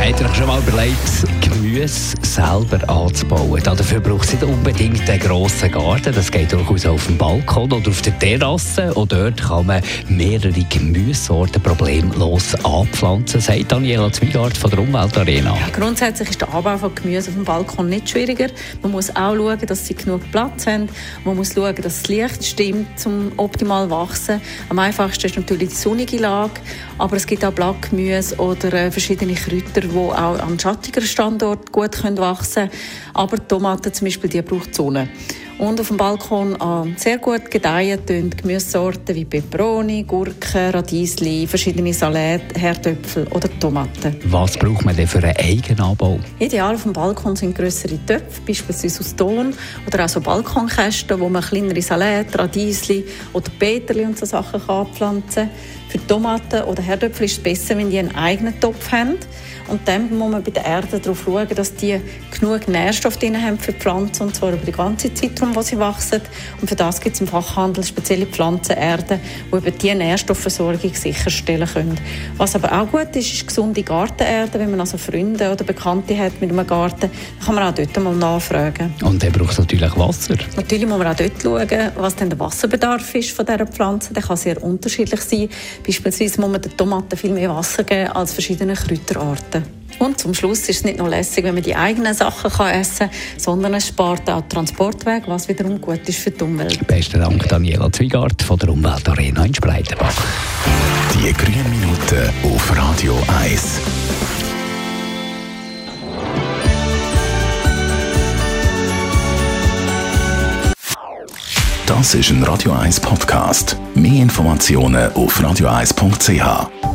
Habt ihr euch schon mal überlegt, Gemüse selber anzubauen? Dafür braucht es nicht unbedingt einen grossen Garten. Das geht durchaus auf dem Balkon oder auf der Terrasse. Und dort kann man mehrere Gemüsesorten problemlos anpflanzen, sagt Daniela Zweigart von der Umweltarena. Ja, grundsätzlich ist der Anbau von Gemüse auf dem Balkon nicht schwieriger. Man muss auch schauen, dass sie genug Platz haben. Man muss schauen, dass das Licht stimmt, um optimal wachsen. Am einfachsten ist natürlich die sonnige Lage. Aber es gibt auch Blattgemüse oder äh, verschiedene Kräuter, die auch an schattigeren Standorten gut wachsen können. Aber Tomaten zum Beispiel, die braucht Sonne. Und auf dem Balkon äh, sehr gut gedeihen tun Gemüsesorten wie Peperoni, Gurken, Radiesli, verschiedene Salate, Herdöpfel oder Tomaten. Was braucht man denn für einen Eigenanbau? Ideal auf dem Balkon sind größere Töpfe, beispielsweise aus Ton oder auch so Balkonkästen, wo man kleinere Salate, Radiesli oder Peterli und so Sachen kann anpflanzen kann. Für Tomaten oder Herdöpfel ist es besser, wenn die einen eigenen Topf haben. Und dann muss man bei der Erde darauf schauen, dass die genug Nährstoffe drin haben für die Pflanzen, und zwar über die ganze Zeit, wo sie wachsen. Und für das gibt es im Fachhandel spezielle Pflanzenerden, die eben diese Nährstoffversorgung sicherstellen können. Was aber auch gut ist, ist gesunde Gartenerde. Wenn man also Freunde oder Bekannte hat mit einem Garten, dann kann man auch dort mal nachfragen. Und der braucht natürlich Wasser. Natürlich muss man auch dort schauen, was denn der Wasserbedarf ist von dieser Pflanze. Der kann sehr unterschiedlich sein. Beispielsweise muss man den Tomaten viel mehr Wasser geben als verschiedene Kräuterarten. Und zum Schluss ist es nicht nur lässig, wenn man die eigenen Sachen kann essen kann, sondern es spart auch Transportweg, was wiederum gut ist für die Umwelt. Besten Dank, Daniela Zweigart von der Umweltarena in Spreitenbach. Die grünen Minuten auf Radio 1. Das ist ein Radio 1 Podcast. Mehr Informationen auf radio1.ch.